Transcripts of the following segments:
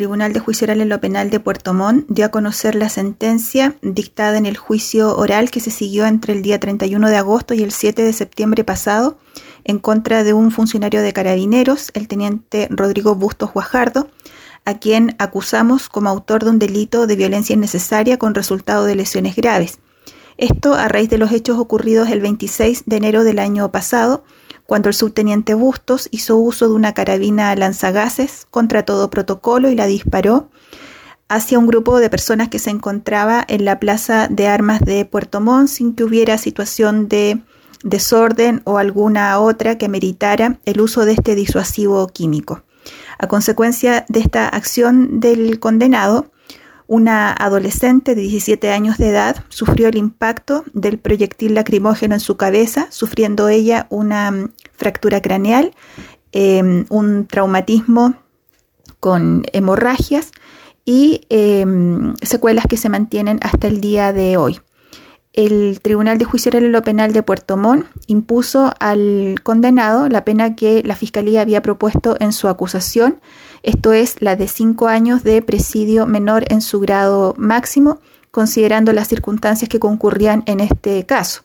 Tribunal de Juicio Oral en lo Penal de Puerto Montt dio a conocer la sentencia dictada en el juicio oral que se siguió entre el día 31 de agosto y el 7 de septiembre pasado en contra de un funcionario de carabineros, el teniente Rodrigo Bustos Guajardo, a quien acusamos como autor de un delito de violencia innecesaria con resultado de lesiones graves. Esto a raíz de los hechos ocurridos el 26 de enero del año pasado, cuando el subteniente Bustos hizo uso de una carabina lanzagases contra todo protocolo y la disparó hacia un grupo de personas que se encontraba en la plaza de armas de Puerto Montt sin que hubiera situación de desorden o alguna otra que meritara el uso de este disuasivo químico. A consecuencia de esta acción del condenado, una adolescente de 17 años de edad sufrió el impacto del proyectil lacrimógeno en su cabeza, sufriendo ella una fractura craneal, em, un traumatismo con hemorragias y em, secuelas que se mantienen hasta el día de hoy. El Tribunal de Juicio Oral lo Penal de Puerto Montt impuso al condenado la pena que la Fiscalía había propuesto en su acusación esto es la de cinco años de presidio menor en su grado máximo, considerando las circunstancias que concurrían en este caso.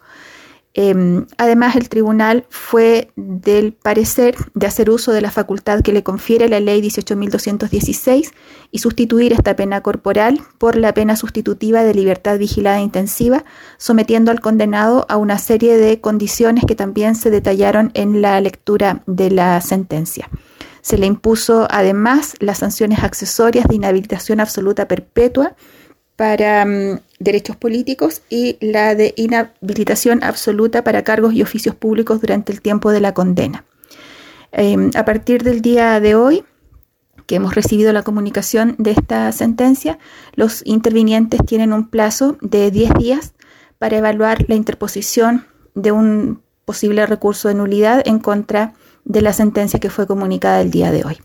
Em, además, el tribunal fue del parecer de hacer uso de la facultad que le confiere la ley 18.216 y sustituir esta pena corporal por la pena sustitutiva de libertad vigilada intensiva, sometiendo al condenado a una serie de condiciones que también se detallaron en la lectura de la sentencia. Se le impuso además las sanciones accesorias de inhabilitación absoluta perpetua para mm, derechos políticos y la de inhabilitación absoluta para cargos y oficios públicos durante el tiempo de la condena. Em, a partir del día de hoy, que hemos recibido la comunicación de esta sentencia, los intervinientes tienen un plazo de 10 días para evaluar la interposición de un posible recurso de nulidad en contra de la sentencia que fue comunicada el día de hoy.